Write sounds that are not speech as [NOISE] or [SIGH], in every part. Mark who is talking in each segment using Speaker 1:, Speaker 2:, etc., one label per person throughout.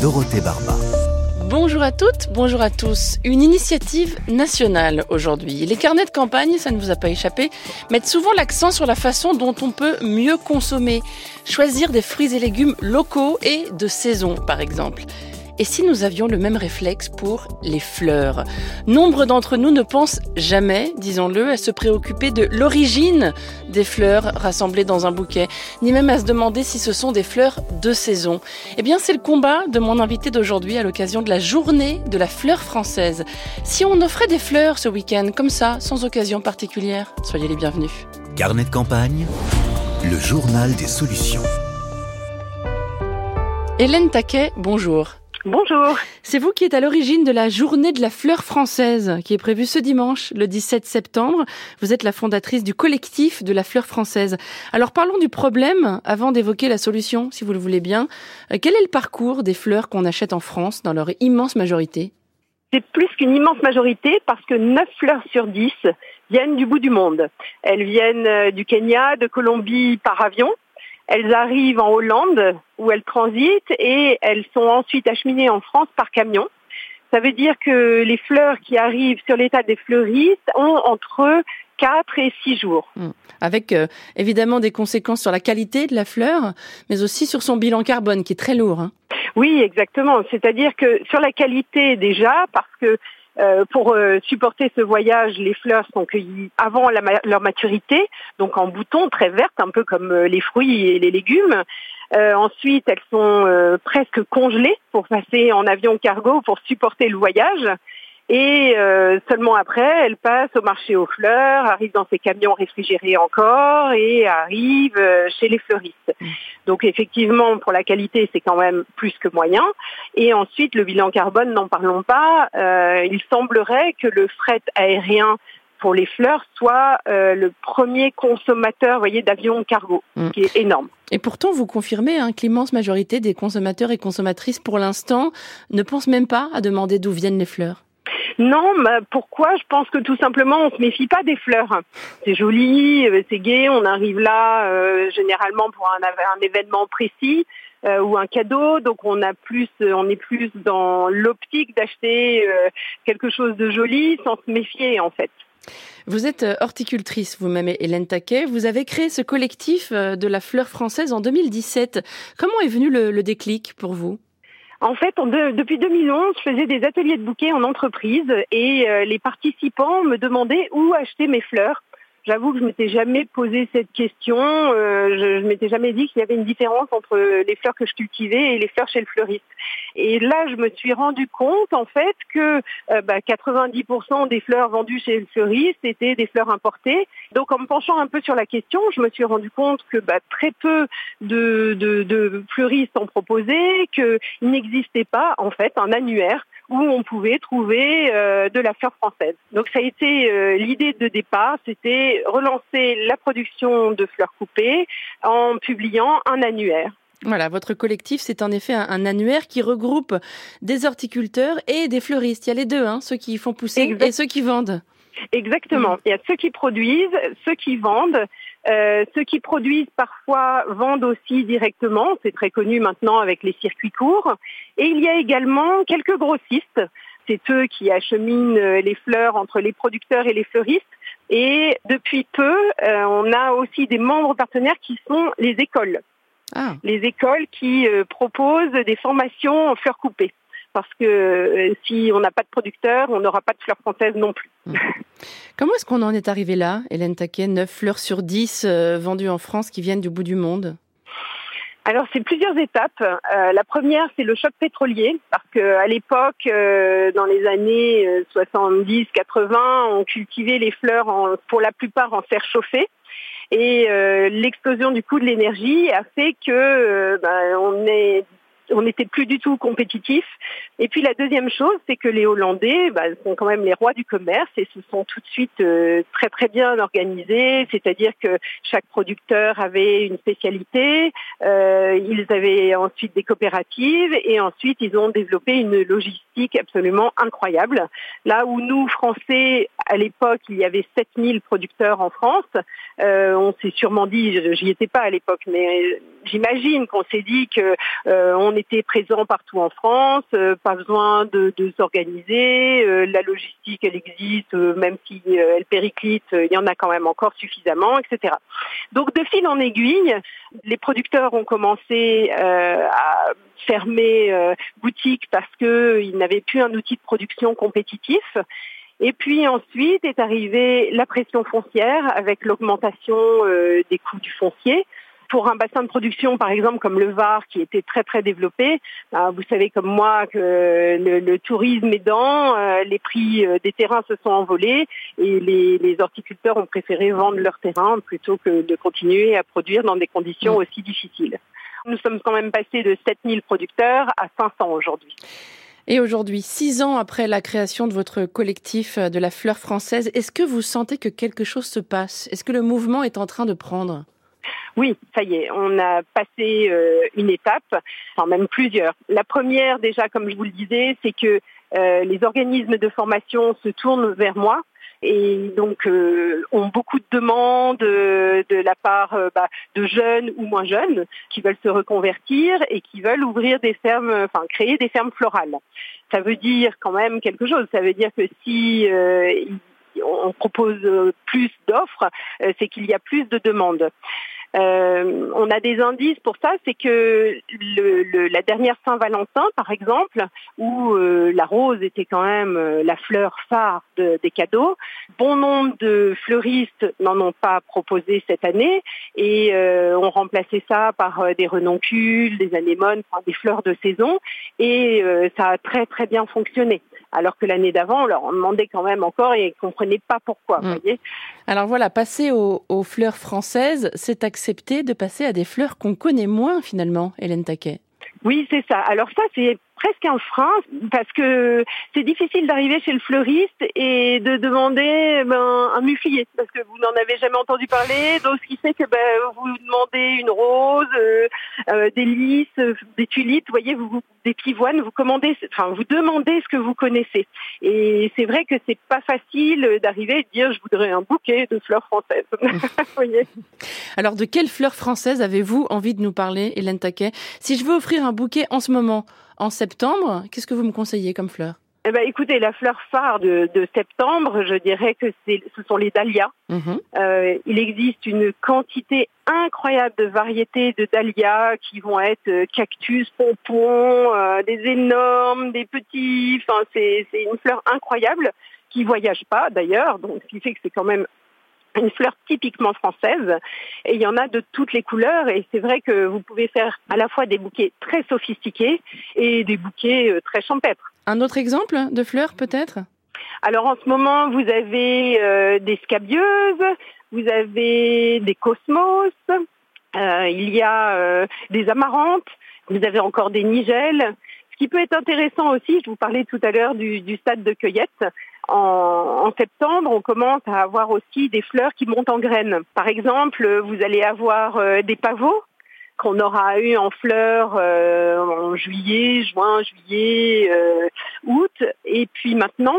Speaker 1: Dorothée Barba.
Speaker 2: Bonjour à toutes, bonjour à tous. Une initiative nationale aujourd'hui. Les carnets de campagne, ça ne vous a pas échappé, mettent souvent l'accent sur la façon dont on peut mieux consommer. Choisir des fruits et légumes locaux et de saison, par exemple. Et si nous avions le même réflexe pour les fleurs? Nombre d'entre nous ne pensent jamais, disons-le, à se préoccuper de l'origine des fleurs rassemblées dans un bouquet, ni même à se demander si ce sont des fleurs de saison. Eh bien, c'est le combat de mon invité d'aujourd'hui à l'occasion de la journée de la fleur française. Si on offrait des fleurs ce week-end, comme ça, sans occasion particulière, soyez les bienvenus.
Speaker 1: Carnet de campagne, le journal des solutions.
Speaker 2: Hélène Taquet, bonjour.
Speaker 3: Bonjour.
Speaker 2: C'est vous qui êtes à l'origine de la journée de la fleur française qui est prévue ce dimanche, le 17 septembre. Vous êtes la fondatrice du collectif de la fleur française. Alors parlons du problème avant d'évoquer la solution, si vous le voulez bien. Euh, quel est le parcours des fleurs qu'on achète en France dans leur immense majorité?
Speaker 3: C'est plus qu'une immense majorité parce que 9 fleurs sur 10 viennent du bout du monde. Elles viennent euh, du Kenya, de Colombie par avion. Elles arrivent en Hollande où elles transitent et elles sont ensuite acheminées en France par camion. Ça veut dire que les fleurs qui arrivent sur l'état des fleuristes ont entre 4 et 6 jours.
Speaker 2: Hmm. Avec euh, évidemment des conséquences sur la qualité de la fleur, mais aussi sur son bilan carbone qui est très lourd. Hein.
Speaker 3: Oui, exactement. C'est-à-dire que sur la qualité déjà, parce que euh, pour euh, supporter ce voyage, les fleurs sont cueillies avant leur maturité, donc en bouton, très vertes, un peu comme euh, les fruits et les légumes. ensuite, elles sont presque congelées pour passer en avion cargo pour supporter le voyage. Et euh, seulement après, elle passe au marché aux fleurs, arrive dans ses camions réfrigérés encore et arrive euh, chez les fleuristes. Mm. Donc effectivement, pour la qualité, c'est quand même plus que moyen. Et ensuite, le bilan carbone, n'en parlons pas. Euh, il semblerait que le fret aérien pour les fleurs soit le premier consommateur, voyez, d'avions cargo, mm. qui est énorme.
Speaker 2: Et pourtant, vous confirmez hein, que l'immense majorité des consommateurs et consommatrices, pour l'instant, ne pensent même pas à demander d'où viennent les fleurs.
Speaker 3: Non, mais pourquoi? Je pense que tout simplement, on se méfie pas des fleurs. C'est joli, euh, c'est gai, on arrive là euh, généralement pour un, un événement précis euh, ou un cadeau, donc on a plus, on est plus dans l'optique d'acheter quelque chose de joli sans se méfier en fait.
Speaker 2: Vous êtes horticultrice vous-même, Hélène Taquet. Vous avez créé ce collectif de la fleur française en 2017. Comment est venu le déclic pour vous?
Speaker 3: En fait, depuis 2011, je faisais des ateliers de bouquets en entreprise et euh, les participants me demandaient où acheter mes fleurs. J'avoue que je m'étais jamais posé cette question. Euh, je, je m'étais jamais dit qu'il y avait une différence entre les fleurs que je cultivais et les fleurs chez le fleuriste. Et là, je me suis rendu compte en fait que euh, bah, 90% des fleurs vendues chez le fleuriste étaient des fleurs importées. Donc, en me penchant un peu sur la question, je me suis rendu compte que bah, très peu de, fleuristes en proposaient, qu'il n'existait pas en fait un annuaire où on pouvait trouver euh, de la fleur française. Donc ça a été euh, l'idée de départ, c'était relancer la production de fleurs coupées en publiant un annuaire.
Speaker 2: Voilà, votre collectif, c'est en effet un, annuaire qui regroupe des horticulteurs et des fleuristes. Il y a les deux, hein, ceux qui font pousser et ceux qui vendent.
Speaker 3: Exactement. Il y a ceux qui produisent, ceux qui vendent. Euh, ceux qui produisent parfois vendent aussi directement, c'est très connu maintenant avec les circuits courts. Et il y a également quelques grossistes, c'est eux qui acheminent les fleurs entre les producteurs et les fleuristes. Et depuis peu, euh, on a aussi des membres partenaires qui sont les écoles. Ah. Les écoles qui euh, proposent des formations en fleurs coupées parce que euh, si on n'a pas de producteur, on n'aura pas de fleurs françaises non plus. Mmh.
Speaker 2: Comment est-ce qu'on en est arrivé là, Hélène Taquet 9 fleurs sur 10 euh, vendues en France qui viennent du bout du monde?
Speaker 3: Alors c'est plusieurs étapes. Euh, la première c'est le choc pétrolier parce qu'à l'époque, dans les années 70-80, on cultivait les fleurs pour la plupart en serre chauffée. Et l'explosion du coût de l'énergie a fait que ben, on est on n'était plus du tout compétitif. Et puis la deuxième chose, c'est que les Hollandais bah, sont quand même les rois du commerce et se sont tout de suite euh, très très bien organisés. C'est-à-dire que chaque producteur avait une spécialité. Euh, ils avaient ensuite des coopératives et ensuite ils ont développé une logistique absolument incroyable. Là où nous Français À l'époque, il y avait 7000 producteurs en France. Euh, on s'est sûrement dit, j'y étais pas à l'époque, mais j'imagine qu'on s'est dit que euh, on était présent partout en France, euh, pas besoin de, de s'organiser, euh, la logistique elle existe, même si elle périclite, il y en a quand même encore suffisamment, etc. Donc de fil en aiguille, les producteurs ont commencé à fermer boutique parce qu'ils n'avaient plus un outil de production compétitif. Et puis ensuite est arrivée la pression foncière avec l'augmentation des coûts du foncier pour un bassin de production, par exemple, comme le Var, qui était très très développé, euh, vous savez comme moi que le, tourisme aidant, euh, les prix euh, des terrains se sont envolés et les, horticulteurs ont préféré vendre leurs terrains plutôt que de continuer à produire dans des conditions mm. aussi difficiles. Nous sommes quand même passés de 7000 producteurs à 500 aujourd'hui.
Speaker 2: Et aujourd'hui, six ans après la création de votre collectif de la fleur française, est-ce que vous sentez que quelque chose se passe? Est-ce que le mouvement est en train de prendre?
Speaker 3: Oui, ça y est, on a passé euh, une étape, enfin même plusieurs. La première, déjà, comme je vous le disais, c'est que euh, les organismes de formation se tournent vers moi et donc euh, ont beaucoup de demandes de la part bah, de jeunes ou moins jeunes qui veulent se reconvertir et qui veulent ouvrir des fermes, enfin créer des fermes florales. Ça veut dire quand même quelque chose. Ça veut dire que si on propose plus d'offres, c'est qu'il y a plus de demandes. Euh, on a des indices pour ça, c'est que la dernière Saint-Valentin, par exemple, où euh, la rose était quand même euh, la fleur phare des cadeaux, bon nombre de fleuristes n'en ont pas proposé cette année et ont remplacé ça par des renoncules, des anémones, des fleurs de saison, et ça a très très bien fonctionné alors que l'année d'avant, on leur demandait quand même encore et ils ne comprenaient pas pourquoi. Mm. Voyez
Speaker 2: alors voilà, passer aux, fleurs françaises, c'est de passer à des fleurs qu'on connaît moins finalement, Hélène Taquet?
Speaker 3: Oui, c'est ça. Alors ça, c'est presque un frein parce que c'est difficile d'arriver chez le fleuriste et de demander ben, un muflier parce que vous n'en avez jamais entendu parler. Donc ce qui fait que ben, vous demandez une rose, euh, euh, des lys, des tulipes, voyez, des pivoines, vous commandez, enfin vous demandez ce que vous connaissez. Et c'est vrai que c'est pas facile d'arriver et de dire je voudrais un bouquet de fleurs françaises. [LAUGHS]
Speaker 2: Alors de quelles fleurs françaises avez-vous envie de nous parler, Hélène Taquet? Si je veux offrir un bouquet en ce moment, en septembre. Qu'est-ce que vous me conseillez comme fleur?
Speaker 3: Eh ben, écoutez, la fleur phare de, septembre, je dirais que ce sont les dahlias. Mhm. Euh, il existe une quantité incroyable de variétés de dahlias qui vont être euh, cactus, pompons, euh, des énormes, des petits. Enfin, c'est une fleur incroyable qui voyage pas d'ailleurs, donc ce qui fait que c'est quand même une fleur typiquement française et il y en a de toutes les couleurs et c'est vrai que vous pouvez faire à la fois des bouquets très sophistiqués et des bouquets euh, très champêtres.
Speaker 2: Un autre exemple de fleurs peut-être?
Speaker 3: Alors en ce moment vous avez euh, des scabieuses, vous avez des cosmos, euh, il y a des amarantes, vous avez encore des nigelles. Ce qui peut être intéressant aussi, je vous parlais tout à l'heure du, du stade de cueillette, en, septembre, on commence à avoir aussi des fleurs qui montent en graines. Par exemple, vous allez avoir euh, des pavots qu'on aura eu en fleurs euh, en juillet, juin, juillet, euh, août. Et puis maintenant,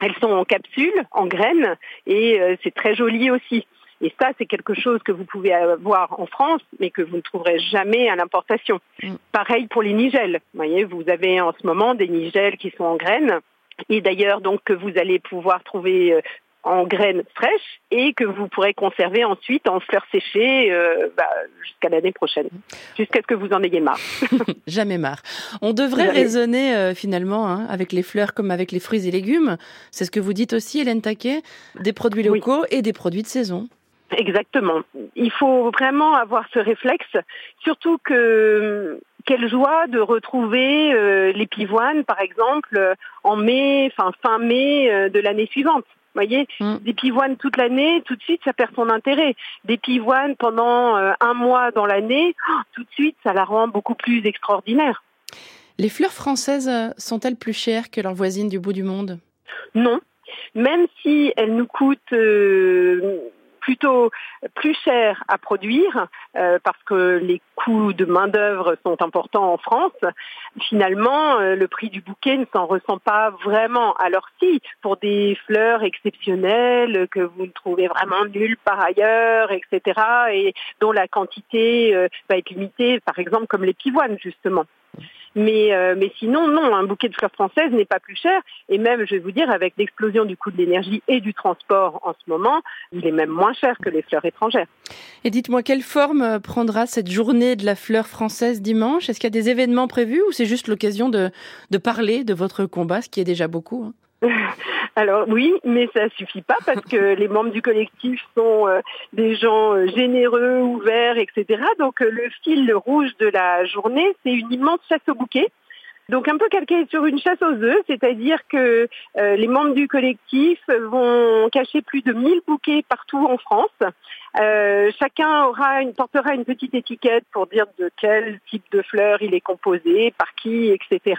Speaker 3: elles sont en capsule, en graines, et c'est très joli aussi. Et ça, c'est quelque chose que vous pouvez avoir en France, mais que vous ne trouverez jamais à l'importation. Mm. Pareil pour les nigelles. Vous voyez, vous avez en ce moment des nigelles qui sont en graines et d'ailleurs donc que vous allez pouvoir trouver euh, en graines fraîches et que vous pourrez conserver ensuite en fleurs séchées euh, bah, jusqu'à l'année prochaine, jusqu'à ce que vous en ayez marre. [LAUGHS] [LAUGHS]
Speaker 2: Jamais marre. On devrait raisonner euh, finalement hein, avec les fleurs comme avec les fruits et légumes. C'est ce que vous dites aussi, Hélène Taquet, des produits locaux et des produits de saison.
Speaker 3: Exactement. Il faut vraiment avoir ce réflexe, surtout que quelle joie de retrouver euh, les pivoines, par exemple, euh, en mai, enfin fin mai euh, de l'année suivante. Vous voyez, mm. des pivoines toute l'année, tout de suite, ça perd son intérêt. Des pivoines pendant un mois dans l'année, oh, tout de suite, ça la rend beaucoup plus extraordinaire.
Speaker 2: Les fleurs françaises sont-elles plus chères que leurs voisines du bout du monde?
Speaker 3: Non. Même si elles nous coûtent plutôt plus cher à produire euh, parce que les coûts de main-d'œuvre sont importants en France, finalement, euh, le prix du bouquet ne s'en ressent pas vraiment. Alors si, pour des fleurs exceptionnelles que vous ne trouvez vraiment nulle par ailleurs, etc., et dont la quantité euh, va être limitée, par exemple comme les pivoines, justement. Mais, euh, mais sinon, non, un bouquet de fleurs françaises n'est pas plus cher. Et même, je vais vous dire, avec l'explosion du coût de l'énergie et du transport en ce moment, il est même moins cher que les fleurs étrangères.
Speaker 2: Et dites-moi, quelle forme euh, prendra cette journée de la fleur française dimanche? Est-ce qu'il y a des événements prévus ou c'est juste l'occasion de, de parler de votre combat, ce qui est déjà beaucoup hein? [LAUGHS]
Speaker 3: Alors oui, mais ça suffit pas parce que les membres du collectif sont euh, des gens euh, généreux, ouverts, etc. Donc euh, le fil rouge de la journée, c'est une immense chasse au bouquet. Donc un peu calqué sur une chasse aux œufs, c'est-à-dire que les membres du collectif vont cacher plus de 1000 bouquets partout en France. Chacun aura portera une petite étiquette pour dire de quel type de fleurs il est composé, par qui, etc.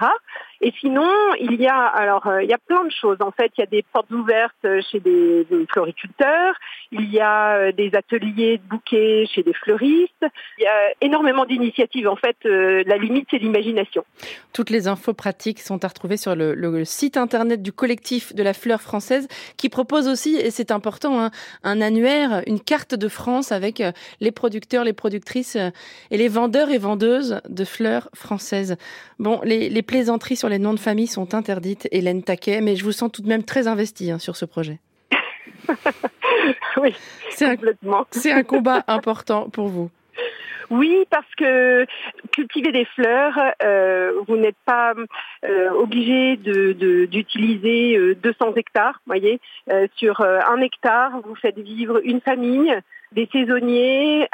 Speaker 3: Et sinon, il y a alors euh, il y a plein de choses. En fait, il y a des portes ouvertes chez des, floriculteurs, il y a euh, des ateliers de bouquets chez des fleuristes. Il y a énormément d'initiatives. En fait, euh, la limite c'est l'imagination.
Speaker 2: Toutes les infos pratiques sont à retrouver sur le, site internet du collectif de la fleur française, qui propose aussi, et c'est important, hein, un annuaire, une carte de France avec les producteurs, les productrices et les vendeurs et vendeuses de fleurs françaises. Bon, les, les plaisanteries sur les noms de famille sont interdites, Hélène Taquet, mais je vous sens tout de même très investie hein, sur ce projet. [LAUGHS]
Speaker 3: oui,
Speaker 2: c'est un, c'est un combat important pour vous.
Speaker 3: Oui, parce que cultiver des fleurs, euh, vous n'êtes pas euh, obligé d'utiliser de, 200 euh, hectares. Voyez, sur un hectare, vous faites vivre une famille, des saisonniers,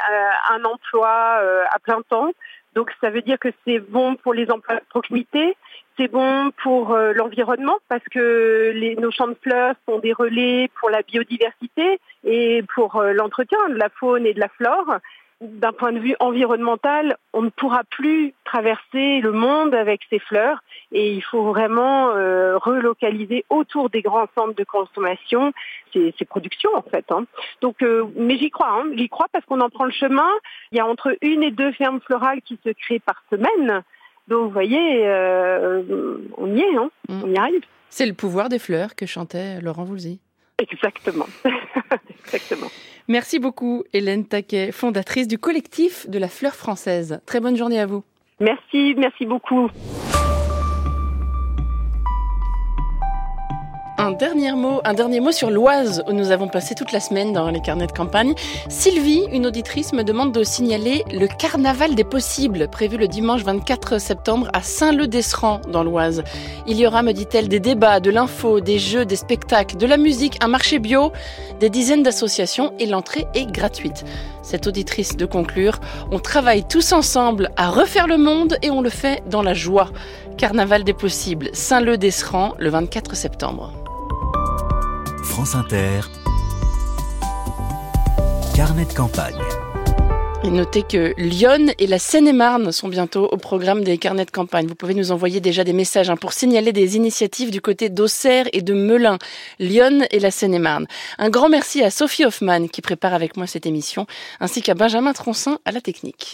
Speaker 3: un emploi à plein temps. Donc ça veut dire que c'est bon pour les emplois de proximité, c'est bon pour euh, l'environnement parce que les, nos champs de fleurs sont des relais pour la biodiversité et pour euh, l'entretien de la faune et de la flore d'un point de vue environnemental, on ne pourra plus traverser le monde avec ces fleurs et il faut vraiment euh, relocaliser autour des grands centres de consommation ces, productions en fait. Hein. Donc, euh, mais j'y crois, hein. j'y crois parce qu'on en prend le chemin. Il y a entre une et deux fermes florales qui se créent par semaine. Donc, vous voyez, euh, on y est, hein. mm. on y arrive.
Speaker 2: C'est le pouvoir des fleurs que chantait Laurent Voulzy.
Speaker 3: Exactement. [LAUGHS] Exactement.
Speaker 2: Merci beaucoup, Hélène Taquet, fondatrice du collectif de la fleur française. Très bonne journée à vous.
Speaker 3: Merci, merci beaucoup.
Speaker 2: Un dernier mot, sur l'Oise où nous avons passé toute la semaine dans les carnets de campagne. Sylvie, une auditrice, me demande de signaler le carnaval des possibles prévu le dimanche 24 septembre à Saint-Leu-d'Esserand dans l'Oise. Il y aura, me dit-elle, des débats, de l'info, des jeux, des spectacles, de la musique, un marché bio, des dizaines d'associations et l'entrée est gratuite. Cette auditrice de conclure, on travaille tous ensemble à refaire le monde et on le fait dans la joie. Carnaval des possibles, Saint-Leu-d'Esserand le 24 septembre.
Speaker 1: France Inter, Carnet de campagne.
Speaker 2: Et notez que Lyon et la Seine-et-Marne sont bientôt au programme des carnets de campagne. Vous pouvez nous envoyer déjà des messages hein, pour signaler des initiatives du côté d'Auxerre et de Melun, Lyon et la Seine-et-Marne. Un grand merci à Sophie Hoffman qui prépare avec moi cette émission, ainsi qu'à Benjamin Troncin à la technique.